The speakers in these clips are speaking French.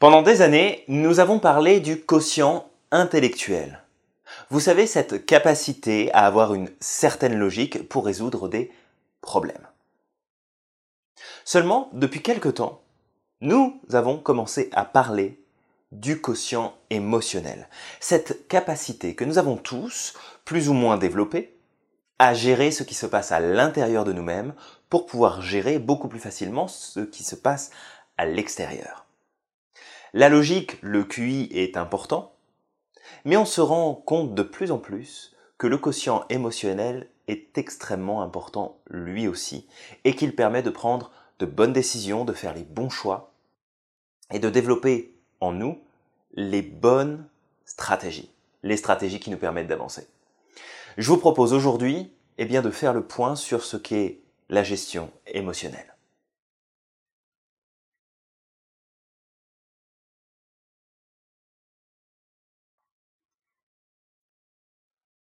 Pendant des années, nous avons parlé du quotient intellectuel. Vous savez, cette capacité à avoir une certaine logique pour résoudre des problèmes. Seulement, depuis quelque temps, nous avons commencé à parler du quotient émotionnel. Cette capacité que nous avons tous, plus ou moins développée, à gérer ce qui se passe à l'intérieur de nous-mêmes pour pouvoir gérer beaucoup plus facilement ce qui se passe à l'extérieur. La logique, le QI est important, mais on se rend compte de plus en plus que le quotient émotionnel est extrêmement important lui aussi, et qu'il permet de prendre de bonnes décisions, de faire les bons choix, et de développer en nous les bonnes stratégies, les stratégies qui nous permettent d'avancer. Je vous propose aujourd'hui eh bien, de faire le point sur ce qu'est la gestion émotionnelle.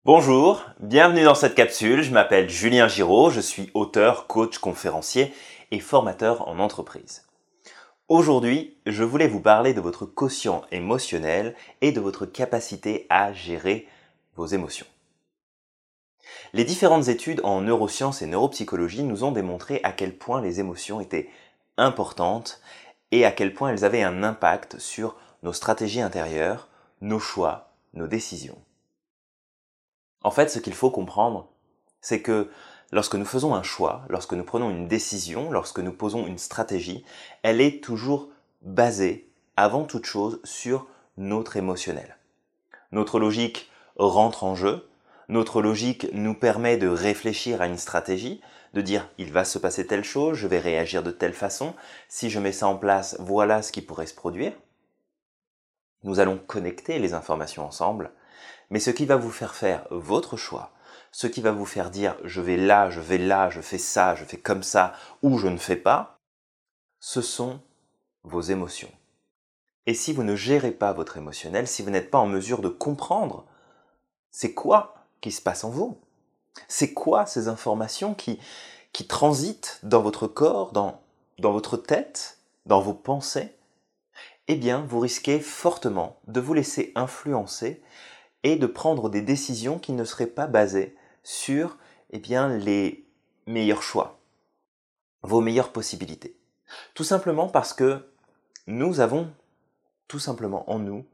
Bonjour, bienvenue dans cette capsule. Je m'appelle Julien Giraud, je suis auteur, coach, conférencier et formateur en entreprise. Aujourd'hui, je voulais vous parler de votre quotient émotionnel et de votre capacité à gérer vos émotions. Les différentes études en neurosciences et neuropsychologie nous ont démontré à quel point les émotions étaient importantes et à quel point elles avaient un impact sur nos stratégies intérieures, nos choix, nos décisions. En fait, ce qu'il faut comprendre, c'est que lorsque nous faisons un choix, lorsque nous prenons une décision, lorsque nous posons une stratégie, elle est toujours basée, avant toute chose, sur notre émotionnel. Notre logique rentre en jeu, notre logique nous permet de réfléchir à une stratégie, de dire il va se passer telle chose, je vais réagir de telle façon, si je mets ça en place, voilà ce qui pourrait se produire. Nous allons connecter les informations ensemble mais ce qui va vous faire faire votre choix, ce qui va vous faire dire je vais là, je vais là, je fais ça, je fais comme ça, ou je ne fais pas, ce sont vos émotions. Et si vous ne gérez pas votre émotionnel, si vous n'êtes pas en mesure de comprendre c'est quoi qui se passe en vous, c'est quoi ces informations qui, qui transitent dans votre corps, dans, dans votre tête, dans vos pensées, eh bien, vous risquez fortement de vous laisser influencer et de prendre des décisions qui ne seraient pas basées sur eh les meilleurs choix, vos meilleures possibilités. Tout simplement parce que nous avons tout simplement en nous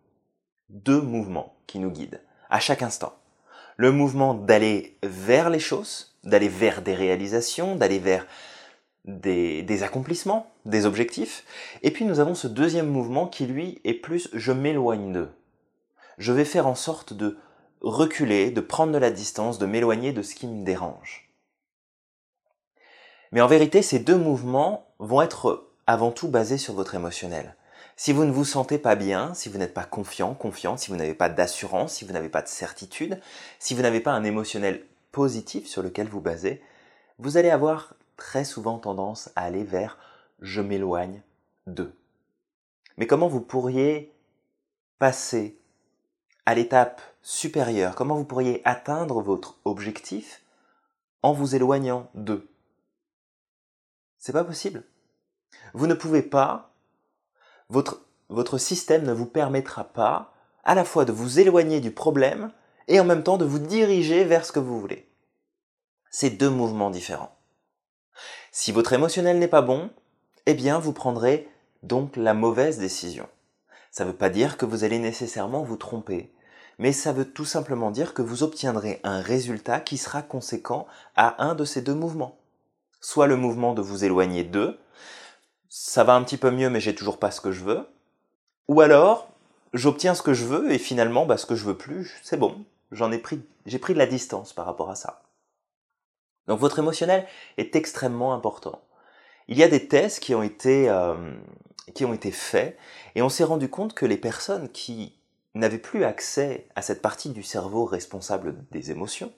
deux mouvements qui nous guident à chaque instant. Le mouvement d'aller vers les choses, d'aller vers des réalisations, d'aller vers des, accomplissements, des objectifs. Et puis nous avons ce deuxième mouvement qui lui est plus je m'éloigne d'eux je vais faire en sorte de reculer, de prendre de la distance, de m'éloigner de ce qui me dérange. Mais en vérité, ces deux mouvements vont être avant tout basés sur votre émotionnel. Si vous ne vous sentez pas bien, si vous n'êtes pas confiant, confiante, si vous n'avez pas d'assurance, si vous n'avez pas de certitude, si vous n'avez pas un émotionnel positif sur lequel vous basez, vous allez avoir très souvent tendance à aller vers je m'éloigne d'eux. Mais comment vous pourriez passer à l'étape supérieure, comment vous pourriez atteindre votre objectif en vous éloignant d'eux? C'est pas possible. Vous ne pouvez pas, votre, votre système ne vous permettra pas à la fois de vous éloigner du problème et en même temps de vous diriger vers ce que vous voulez. C'est deux mouvements différents. Si votre émotionnel n'est pas bon, eh bien vous prendrez donc la mauvaise décision. Ça ne veut pas dire que vous allez nécessairement vous tromper, mais ça veut tout simplement dire que vous obtiendrez un résultat qui sera conséquent à un de ces deux mouvements. Soit le mouvement de vous éloigner d'eux, ça va un petit peu mieux mais j'ai toujours pas ce que je veux, ou alors j'obtiens ce que je veux et finalement bah, ce que je veux plus, c'est bon, j'en ai pris, j'ai pris de la distance par rapport à ça. Donc votre émotionnel est extrêmement important. Il y a des tests qui ont été euh, qui ont été faits et on s'est rendu compte que les personnes qui n'avaient plus accès à cette partie du cerveau responsable des émotions,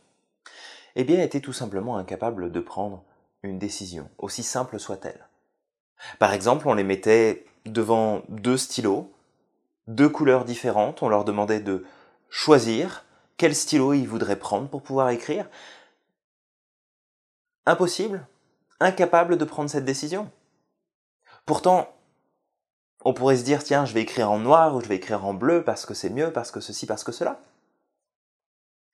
eh bien étaient tout simplement incapables de prendre une décision, aussi simple soit-elle. Par exemple, on les mettait devant deux stylos, deux couleurs différentes, on leur demandait de choisir quel stylo ils voudraient prendre pour pouvoir écrire. Impossible, incapable de prendre cette décision. Pourtant, on pourrait se dire, tiens, je vais écrire en noir ou je vais écrire en bleu parce que c'est mieux, parce que ceci, parce que cela.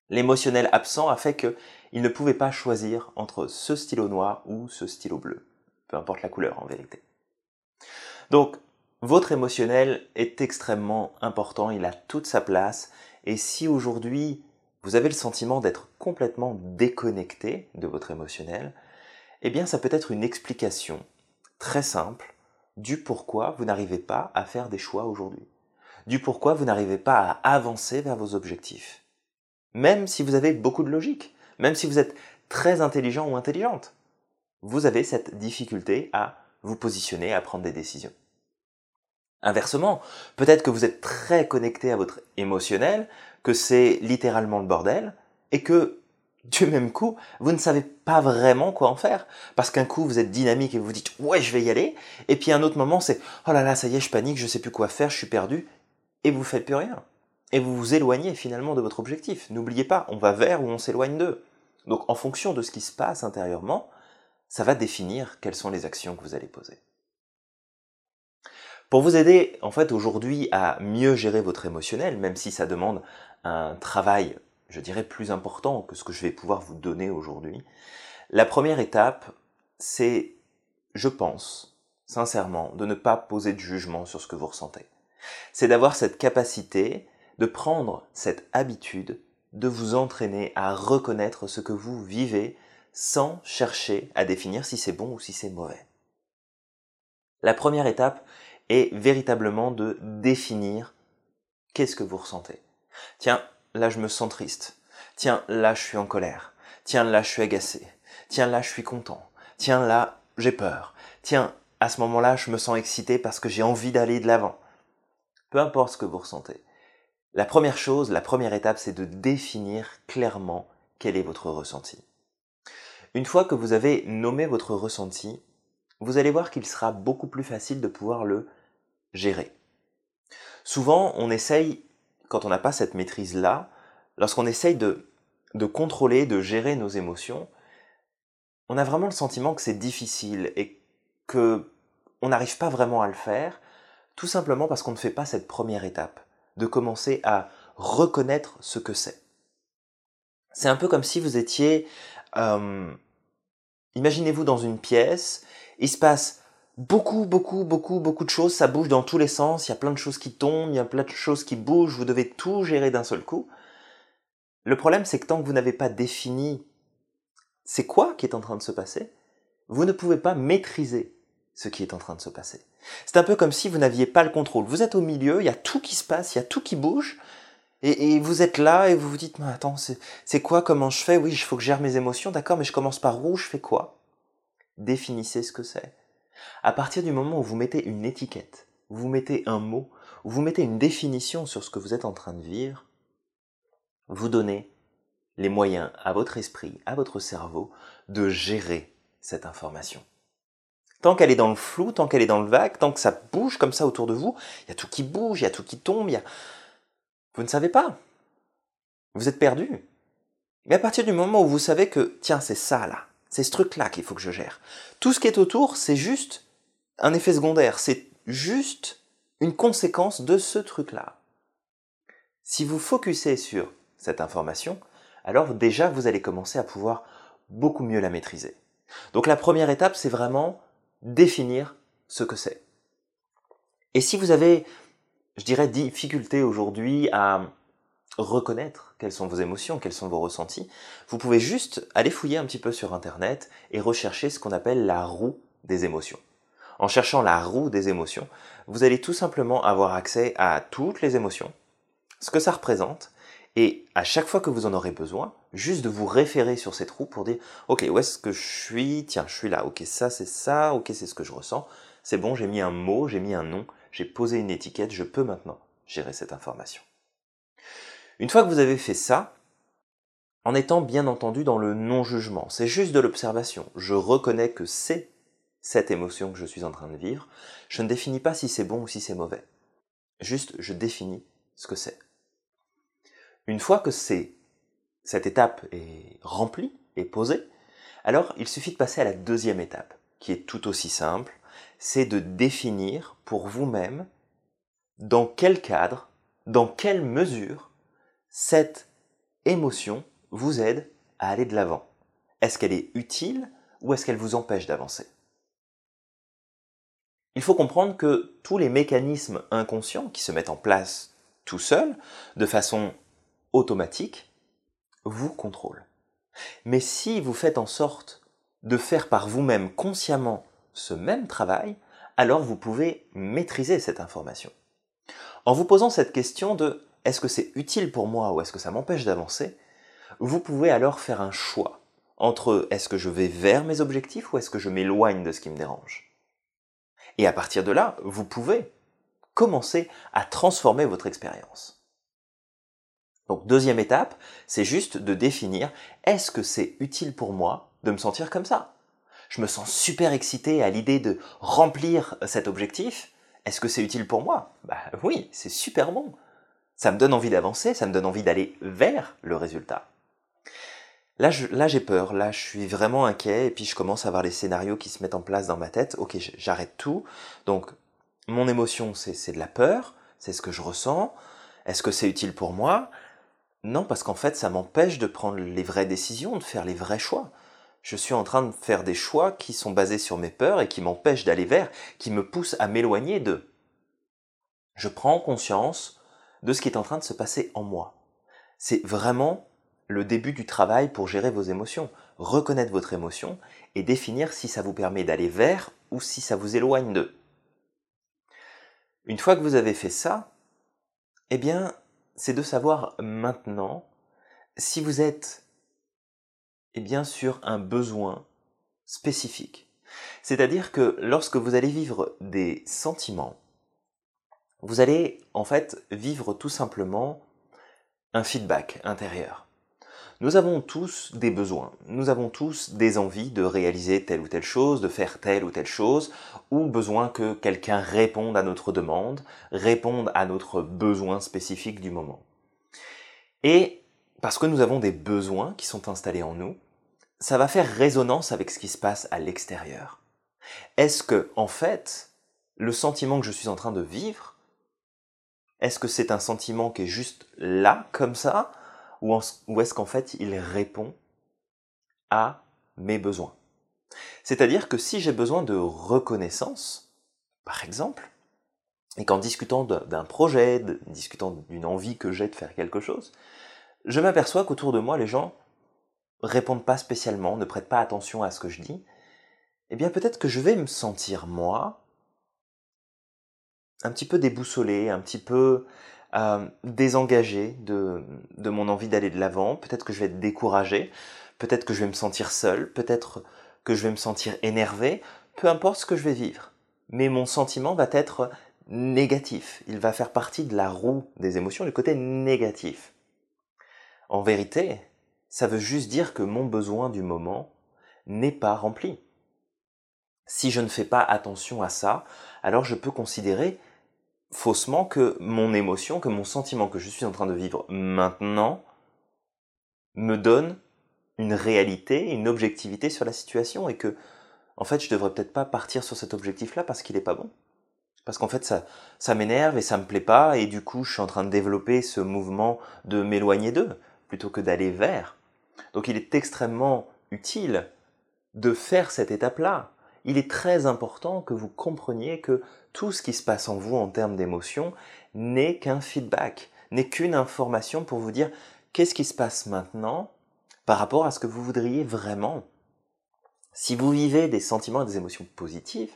L'émotionnel absent a fait qu'il ne pouvait pas choisir entre ce stylo noir ou ce stylo bleu. Peu importe la couleur en vérité. Donc, votre émotionnel est extrêmement important, il a toute sa place, et si aujourd'hui vous avez le sentiment d'être complètement déconnecté de votre émotionnel, eh bien ça peut être une explication très simple du pourquoi vous n'arrivez pas à faire des choix aujourd'hui, du pourquoi vous n'arrivez pas à avancer vers vos objectifs. Même si vous avez beaucoup de logique, même si vous êtes très intelligent ou intelligente, vous avez cette difficulté à vous positionner, à prendre des décisions. Inversement, peut-être que vous êtes très connecté à votre émotionnel, que c'est littéralement le bordel, et que du même coup, vous ne savez pas vraiment quoi en faire. Parce qu'un coup, vous êtes dynamique et vous vous dites ouais, je vais y aller. Et puis un autre moment, c'est oh là là, ça y est, je panique, je sais plus quoi faire, je suis perdu. Et vous faites plus rien. Et vous vous éloignez finalement de votre objectif. N'oubliez pas, on va vers ou on s'éloigne d'eux. Donc en fonction de ce qui se passe intérieurement, ça va définir quelles sont les actions que vous allez poser. Pour vous aider en fait aujourd'hui à mieux gérer votre émotionnel, même si ça demande un travail je dirais, plus important que ce que je vais pouvoir vous donner aujourd'hui. La première étape, c'est, je pense, sincèrement, de ne pas poser de jugement sur ce que vous ressentez. C'est d'avoir cette capacité de prendre cette habitude de vous entraîner à reconnaître ce que vous vivez sans chercher à définir si c'est bon ou si c'est mauvais. La première étape est véritablement de définir qu'est-ce que vous ressentez. Tiens, là je me sens triste. Tiens, là je suis en colère. Tiens, là je suis agacé. Tiens, là je suis content. Tiens, là j'ai peur. Tiens, à ce moment-là je me sens excité parce que j'ai envie d'aller de l'avant. Peu importe ce que vous ressentez. La première chose, la première étape, c'est de définir clairement quel est votre ressenti. Une fois que vous avez nommé votre ressenti, vous allez voir qu'il sera beaucoup plus facile de pouvoir le gérer. Souvent, on essaye, quand on n'a pas cette maîtrise-là, lorsqu'on essaye de, de contrôler, de gérer nos émotions, on a vraiment le sentiment que c'est difficile et que on n'arrive pas vraiment à le faire, tout simplement parce qu'on ne fait pas cette première étape, de commencer à reconnaître ce que c'est. C'est un peu comme si vous étiez, euh, imaginez-vous dans une pièce, il se passe beaucoup, beaucoup, beaucoup, beaucoup de choses, ça bouge dans tous les sens, il y a plein de choses qui tombent, il y a plein de choses qui bougent, vous devez tout gérer d'un seul coup. Le problème, c'est que tant que vous n'avez pas défini c'est quoi qui est en train de se passer, vous ne pouvez pas maîtriser ce qui est en train de se passer. C'est un peu comme si vous n'aviez pas le contrôle. Vous êtes au milieu, il y a tout qui se passe, il y a tout qui bouge, et, vous êtes là et vous vous dites, mais attends, c'est quoi, comment je fais? Oui, il faut que je gère mes émotions, d'accord, mais je commence par où, je fais quoi? Définissez ce que c'est. À partir du moment où vous mettez une étiquette, vous mettez un mot, vous mettez une définition sur ce que vous êtes en train de vivre, vous donnez les moyens à votre esprit, à votre cerveau, de gérer cette information. Tant qu'elle est dans le flou, tant qu'elle est dans le vague, tant que ça bouge comme ça autour de vous, il y a tout qui bouge, il y a tout qui tombe, il y a... vous ne savez pas. Vous êtes perdu. Mais à partir du moment où vous savez que, tiens, c'est ça là, c'est ce truc-là qu'il faut que je gère. Tout ce qui est autour, c'est juste un effet secondaire, c'est juste une conséquence de ce truc-là. Si vous focussez sur cette information, alors déjà vous allez commencer à pouvoir beaucoup mieux la maîtriser. Donc la première étape, c'est vraiment définir ce que c'est. Et si vous avez, je dirais, difficulté aujourd'hui à reconnaître quelles sont vos émotions, quels sont vos ressentis, vous pouvez juste aller fouiller un petit peu sur Internet et rechercher ce qu'on appelle la roue des émotions. En cherchant la roue des émotions, vous allez tout simplement avoir accès à toutes les émotions, ce que ça représente, et à chaque fois que vous en aurez besoin, juste de vous référer sur cette roue pour dire, ok, où est-ce que je suis? Tiens, je suis là. Ok, ça c'est ça. Ok, c'est ce que je ressens. C'est bon, j'ai mis un mot, j'ai mis un nom, j'ai posé une étiquette. Je peux maintenant gérer cette information. Une fois que vous avez fait ça, en étant bien entendu dans le non-jugement, c'est juste de l'observation. Je reconnais que c'est cette émotion que je suis en train de vivre. Je ne définis pas si c'est bon ou si c'est mauvais. Juste, je définis ce que c'est. Une fois que cette étape est remplie et posée, alors il suffit de passer à la deuxième étape, qui est tout aussi simple, c'est de définir pour vous-même dans quel cadre, dans quelle mesure cette émotion vous aide à aller de l'avant. Est-ce qu'elle est utile ou est-ce qu'elle vous empêche d'avancer? Il faut comprendre que tous les mécanismes inconscients qui se mettent en place tout seuls, de façon automatique, vous contrôlent. Mais si vous faites en sorte de faire par vous-même consciemment ce même travail, alors vous pouvez maîtriser cette information. En vous posant cette question de est-ce que c'est utile pour moi ou est-ce que ça m'empêche d'avancer, vous pouvez alors faire un choix entre est-ce que je vais vers mes objectifs ou est-ce que je m'éloigne de ce qui me dérange. Et à partir de là, vous pouvez commencer à transformer votre expérience. Donc deuxième étape, c'est juste de définir est-ce que c'est utile pour moi de me sentir comme ça? Je me sens super excité à l'idée de remplir cet objectif. Est-ce que c'est utile pour moi? Bah oui, c'est super bon. Ça me donne envie d'avancer, ça me donne envie d'aller vers le résultat. Là, là j'ai peur, là, je suis vraiment inquiet, et puis je commence à avoir les scénarios qui se mettent en place dans ma tête. Ok, j'arrête tout. Donc, mon émotion, c'est de la peur, c'est ce que je ressens. Est-ce que c'est utile pour moi? Non, parce qu'en fait, ça m'empêche de prendre les vraies décisions, de faire les vrais choix. Je suis en train de faire des choix qui sont basés sur mes peurs et qui m'empêchent d'aller vers, qui me poussent à m'éloigner d'eux. Je prends conscience de ce qui est en train de se passer en moi. C'est vraiment le début du travail pour gérer vos émotions, reconnaître votre émotion et définir si ça vous permet d'aller vers ou si ça vous éloigne d'eux. Une fois que vous avez fait ça, eh bien, c'est de savoir maintenant si vous êtes eh bien, sur un besoin spécifique. C'est-à-dire que lorsque vous allez vivre des sentiments, vous allez en fait vivre tout simplement un feedback intérieur. Nous avons tous des besoins, nous avons tous des envies de réaliser telle ou telle chose, de faire telle ou telle chose, ou besoin que quelqu'un réponde à notre demande, réponde à notre besoin spécifique du moment. Et parce que nous avons des besoins qui sont installés en nous, ça va faire résonance avec ce qui se passe à l'extérieur. Est-ce que, en fait, le sentiment que je suis en train de vivre, est-ce que c'est un sentiment qui est juste là, comme ça, ou, est-ce qu'en fait il répond à mes besoins? C'est-à-dire que si j'ai besoin de reconnaissance, par exemple, et qu'en discutant d'un projet, discutant d'une envie que j'ai de faire quelque chose, je m'aperçois qu'autour de moi, les gens répondent pas spécialement, ne prêtent pas attention à ce que je dis, eh bien peut-être que je vais me sentir, moi, un petit peu déboussolé, un petit peu euh, désengagé de, de mon envie d'aller de l'avant, peut-être que je vais être découragé, peut-être que je vais me sentir seul, peut-être que je vais me sentir énervé, peu importe ce que je vais vivre. Mais mon sentiment va être négatif, il va faire partie de la roue des émotions, du côté négatif. En vérité, ça veut juste dire que mon besoin du moment n'est pas rempli. Si je ne fais pas attention à ça, alors je peux considérer faussement que mon émotion, que mon sentiment que je suis en train de vivre maintenant me donne une réalité, une objectivité sur la situation et que, en fait, je devrais peut-être pas partir sur cet objectif-là parce qu'il est pas bon. Parce qu'en fait, ça, ça m'énerve et ça me plaît pas et du coup, je suis en train de développer ce mouvement de m'éloigner d'eux plutôt que d'aller vers. Donc, il est extrêmement utile de faire cette étape-là. Il est très important que vous compreniez que tout ce qui se passe en vous en termes d'émotions n'est qu'un feedback, n'est qu'une information pour vous dire qu'est-ce qui se passe maintenant par rapport à ce que vous voudriez vraiment. Si vous vivez des sentiments et des émotions positives,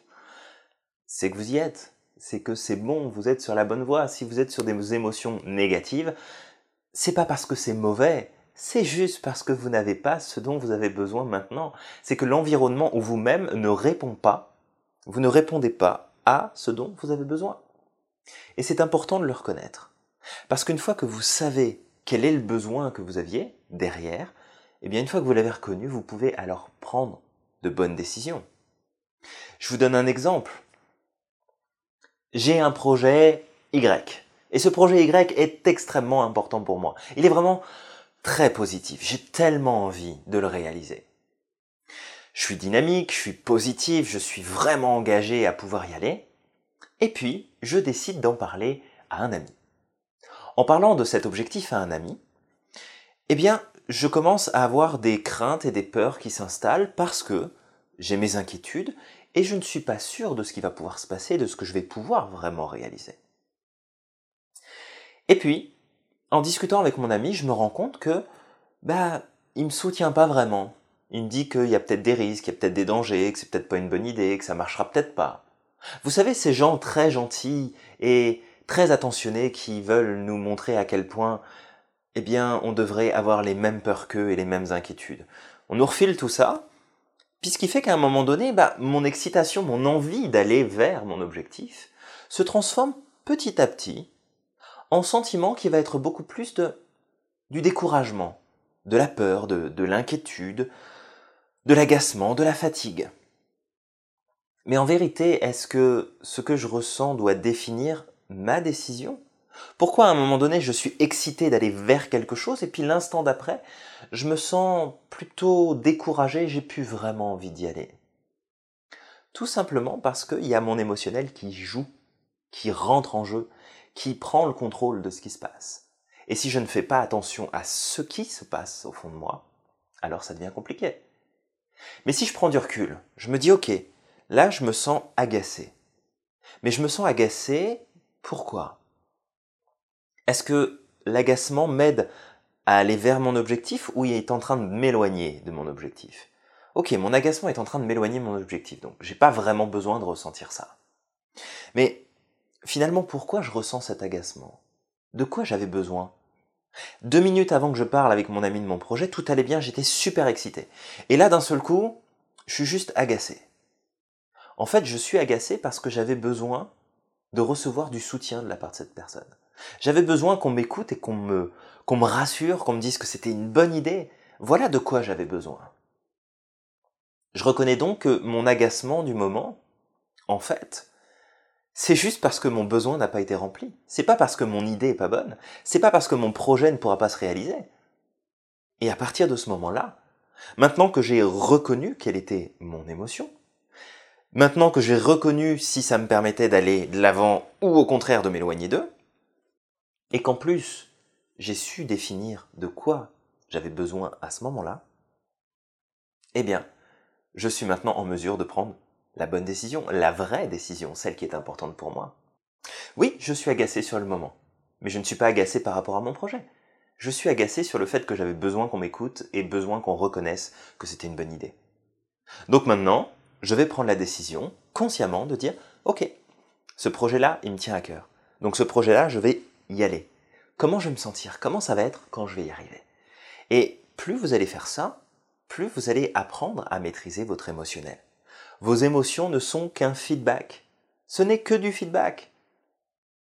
c'est que vous y êtes, c'est que c'est bon, vous êtes sur la bonne voie. Si vous êtes sur des émotions négatives, c'est pas parce que c'est mauvais, c'est juste parce que vous n'avez pas ce dont vous avez besoin maintenant. C'est que l'environnement ou vous-même ne répond pas, vous ne répondez pas à ce dont vous avez besoin. Et c'est important de le reconnaître. Parce qu'une fois que vous savez quel est le besoin que vous aviez derrière, eh bien une fois que vous l'avez reconnu, vous pouvez alors prendre de bonnes décisions. Je vous donne un exemple. J'ai un projet Y. Et ce projet Y est extrêmement important pour moi. Il est vraiment très positif. J'ai tellement envie de le réaliser. Je suis dynamique, je suis positif, je suis vraiment engagé à pouvoir y aller. Et puis, je décide d'en parler à un ami. En parlant de cet objectif à un ami, eh bien, je commence à avoir des craintes et des peurs qui s'installent parce que j'ai mes inquiétudes et je ne suis pas sûr de ce qui va pouvoir se passer, de ce que je vais pouvoir vraiment réaliser. Et puis, en discutant avec mon ami, je me rends compte que, bah, il me soutient pas vraiment. Il me dit qu'il y a peut-être des risques, qu'il y a peut-être des dangers, que c'est peut-être pas une bonne idée, que ça marchera peut-être pas. Vous savez, ces gens très gentils et très attentionnés qui veulent nous montrer à quel point, eh bien, on devrait avoir les mêmes peurs qu'eux et les mêmes inquiétudes. On nous refile tout ça, puis ce fait qu'à un moment donné, bah, mon excitation, mon envie d'aller vers mon objectif se transforme petit à petit en sentiment qui va être beaucoup plus de, du découragement, de la peur, de, de l'inquiétude, de l'agacement, de la fatigue. Mais en vérité, est-ce que ce que je ressens doit définir ma décision? Pourquoi à un moment donné je suis excité d'aller vers quelque chose et puis l'instant d'après, je me sens plutôt découragé, j'ai plus vraiment envie d'y aller? Tout simplement parce qu'il y a mon émotionnel qui joue, qui rentre en jeu, qui prend le contrôle de ce qui se passe. Et si je ne fais pas attention à ce qui se passe au fond de moi, alors ça devient compliqué. Mais si je prends du recul, je me dis ok, là je me sens agacé. Mais je me sens agacé, pourquoi? Est-ce que l'agacement m'aide à aller vers mon objectif ou il est en train de m'éloigner de mon objectif? Ok, mon agacement est en train de m'éloigner de mon objectif, donc j'ai pas vraiment besoin de ressentir ça. Mais finalement, pourquoi je ressens cet agacement? De quoi j'avais besoin? Deux minutes avant que je parle avec mon ami de mon projet, tout allait bien, j'étais super excité. Et là, d'un seul coup, je suis juste agacé. En fait, je suis agacé parce que j'avais besoin de recevoir du soutien de la part de cette personne. J'avais besoin qu'on m'écoute et qu'on me, qu'on me rassure, qu'on me dise que c'était une bonne idée. Voilà de quoi j'avais besoin. Je reconnais donc que mon agacement du moment, en fait, c'est juste parce que mon besoin n'a pas été rempli. C'est pas parce que mon idée est pas bonne. C'est pas parce que mon projet ne pourra pas se réaliser. Et à partir de ce moment-là, maintenant que j'ai reconnu quelle était mon émotion, maintenant que j'ai reconnu si ça me permettait d'aller de l'avant ou au contraire de m'éloigner d'eux, et qu'en plus j'ai su définir de quoi j'avais besoin à ce moment-là, eh bien, je suis maintenant en mesure de prendre la bonne décision, la vraie décision, celle qui est importante pour moi. Oui, je suis agacé sur le moment, mais je ne suis pas agacé par rapport à mon projet. Je suis agacé sur le fait que j'avais besoin qu'on m'écoute et besoin qu'on reconnaisse que c'était une bonne idée. Donc maintenant, je vais prendre la décision, consciemment, de dire, ok, ce projet-là, il me tient à cœur. Donc ce projet-là, je vais y aller. Comment je vais me sentir? Comment ça va être quand je vais y arriver Et plus vous allez faire ça, plus vous allez apprendre à maîtriser votre émotionnel. Vos émotions ne sont qu'un feedback. Ce n'est que du feedback.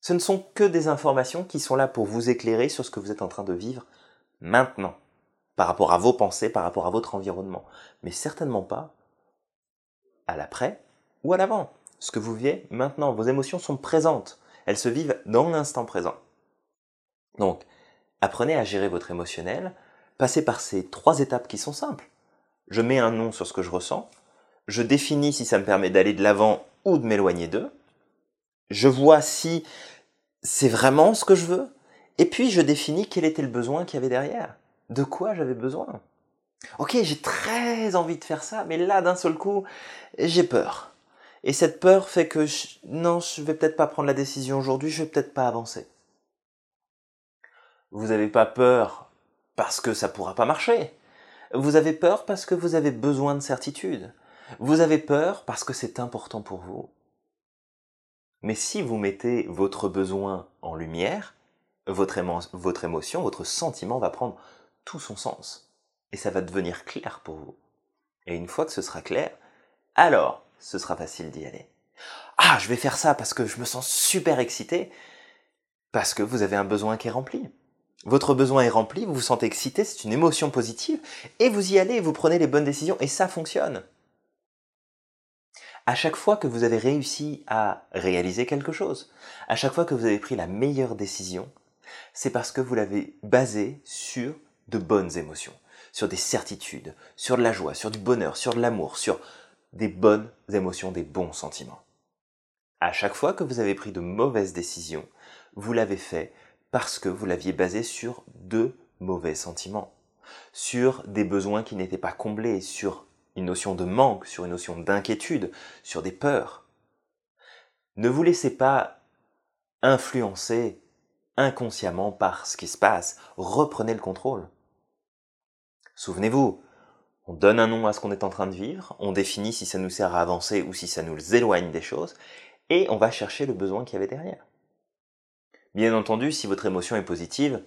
Ce ne sont que des informations qui sont là pour vous éclairer sur ce que vous êtes en train de vivre maintenant, par rapport à vos pensées, par rapport à votre environnement, mais certainement pas à l'après ou à l'avant. Ce que vous vivez maintenant, vos émotions sont présentes, elles se vivent dans l'instant présent. Donc, apprenez à gérer votre émotionnel, passez par ces trois étapes qui sont simples. Je mets un nom sur ce que je ressens, je définis si ça me permet d'aller de l'avant ou de m'éloigner d'eux, je vois si c'est vraiment ce que je veux, et puis je définis quel était le besoin qu'il y avait derrière, de quoi j'avais besoin. Ok, j'ai très envie de faire ça, mais là d'un seul coup, j'ai peur. Et cette peur fait que non, je vais peut-être pas prendre la décision aujourd'hui, je vais peut-être pas avancer. Vous n'avez pas peur parce que ça pourra pas marcher. Vous avez peur parce que vous avez besoin de certitude. Vous avez peur parce que c'est important pour vous. Mais si vous mettez votre besoin en lumière, votre, émotion, votre sentiment va prendre tout son sens. Et ça va devenir clair pour vous. Et une fois que ce sera clair, alors ce sera facile d'y aller. Ah, je vais faire ça parce que je me sens super excité, parce que vous avez un besoin qui est rempli. Votre besoin est rempli, vous vous sentez excité, c'est une émotion positive, et vous y allez, vous prenez les bonnes décisions, et ça fonctionne. À chaque fois que vous avez réussi à réaliser quelque chose, à chaque fois que vous avez pris la meilleure décision, c'est parce que vous l'avez basé sur de bonnes émotions, sur des certitudes, sur de la joie, sur du bonheur, sur de l'amour, sur des bonnes émotions, des bons sentiments. À chaque fois que vous avez pris de mauvaises décisions, vous l'avez fait parce que vous l'aviez basé sur de mauvais sentiments, sur des besoins qui n'étaient pas comblés, sur une notion de manque, sur une notion d'inquiétude, sur des peurs. Ne vous laissez pas influencer inconsciemment par ce qui se passe. Reprenez le contrôle. Souvenez-vous, on donne un nom à ce qu'on est en train de vivre, on définit si ça nous sert à avancer ou si ça nous éloigne des choses, et on va chercher le besoin qu'il y avait derrière. Bien entendu, si votre émotion est positive,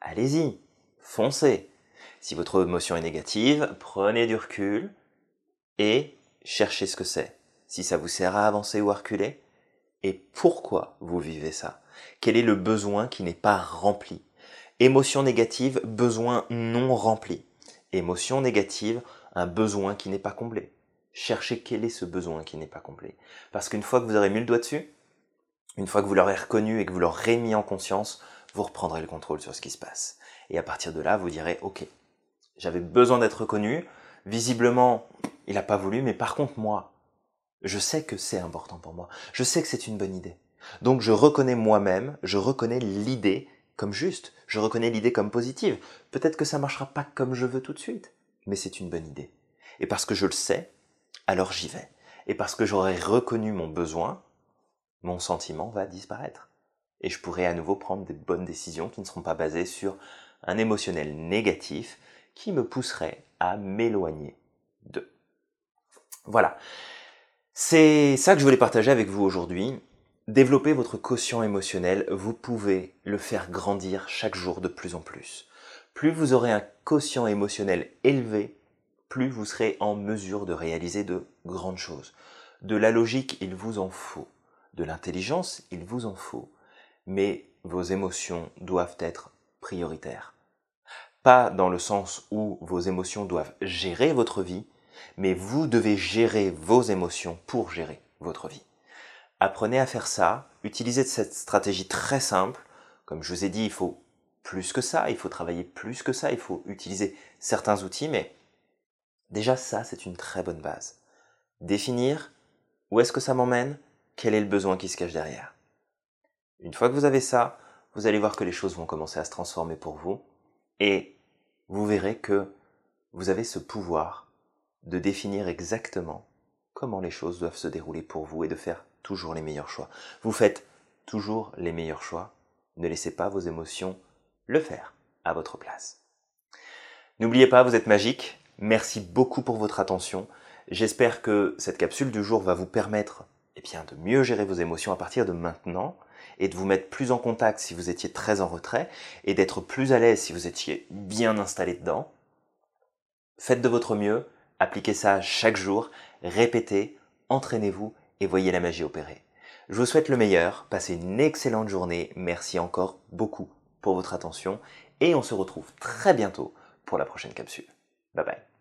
allez-y, foncez. Si votre émotion est négative, prenez du recul et cherchez ce que c'est. Si ça vous sert à avancer ou à reculer, et pourquoi vous vivez ça? Quel est le besoin qui n'est pas rempli? Émotion négative, besoin non rempli. Émotion négative, un besoin qui n'est pas comblé. Cherchez quel est ce besoin qui n'est pas comblé. Parce qu'une fois que vous aurez mis le doigt dessus, une fois que vous l'aurez reconnu et que vous l'aurez mis en conscience, vous reprendrez le contrôle sur ce qui se passe. Et à partir de là, vous direz, ok, j'avais besoin d'être reconnu, visiblement, il n'a pas voulu, mais par contre, moi, je sais que c'est important pour moi. Je sais que c'est une bonne idée. Donc je reconnais moi-même, je reconnais l'idée comme juste, je reconnais l'idée comme positive. Peut-être que ça marchera pas comme je veux tout de suite, mais c'est une bonne idée. Et parce que je le sais, alors j'y vais. Et parce que j'aurai reconnu mon besoin, mon sentiment va disparaître. Et je pourrai à nouveau prendre des bonnes décisions qui ne seront pas basées sur un émotionnel négatif qui me pousserait m'éloigner d'eux. Voilà. C'est ça que je voulais partager avec vous aujourd'hui. Développer votre quotient émotionnel, vous pouvez le faire grandir chaque jour de plus en plus. Plus vous aurez un quotient émotionnel élevé, plus vous serez en mesure de réaliser de grandes choses. De la logique, il vous en faut. De l'intelligence, il vous en faut. Mais vos émotions doivent être prioritaires. Pas dans le sens où vos émotions doivent gérer votre vie, mais vous devez gérer vos émotions pour gérer votre vie. Apprenez à faire ça, utilisez cette stratégie très simple. Comme je vous ai dit, il faut plus que ça, il faut travailler plus que ça, il faut utiliser certains outils, mais déjà ça, c'est une très bonne base. Définir où est-ce que ça m'emmène, quel est le besoin qui se cache derrière. Une fois que vous avez ça, vous allez voir que les choses vont commencer à se transformer pour vous, et vous verrez que vous avez ce pouvoir de définir exactement comment les choses doivent se dérouler pour vous et de faire toujours les meilleurs choix. Vous faites toujours les meilleurs choix. Ne laissez pas vos émotions le faire à votre place. N'oubliez pas, vous êtes magique. Merci beaucoup pour votre attention. J'espère que cette capsule du jour va vous permettre eh bien, de mieux gérer vos émotions à partir de maintenant et de vous mettre plus en contact si vous étiez très en retrait et d'être plus à l'aise si vous étiez bien installé dedans. Faites de votre mieux, appliquez ça chaque jour, répétez, entraînez-vous et voyez la magie opérer. Je vous souhaite le meilleur, passez une excellente journée, merci encore beaucoup pour votre attention et on se retrouve très bientôt pour la prochaine capsule. Bye bye.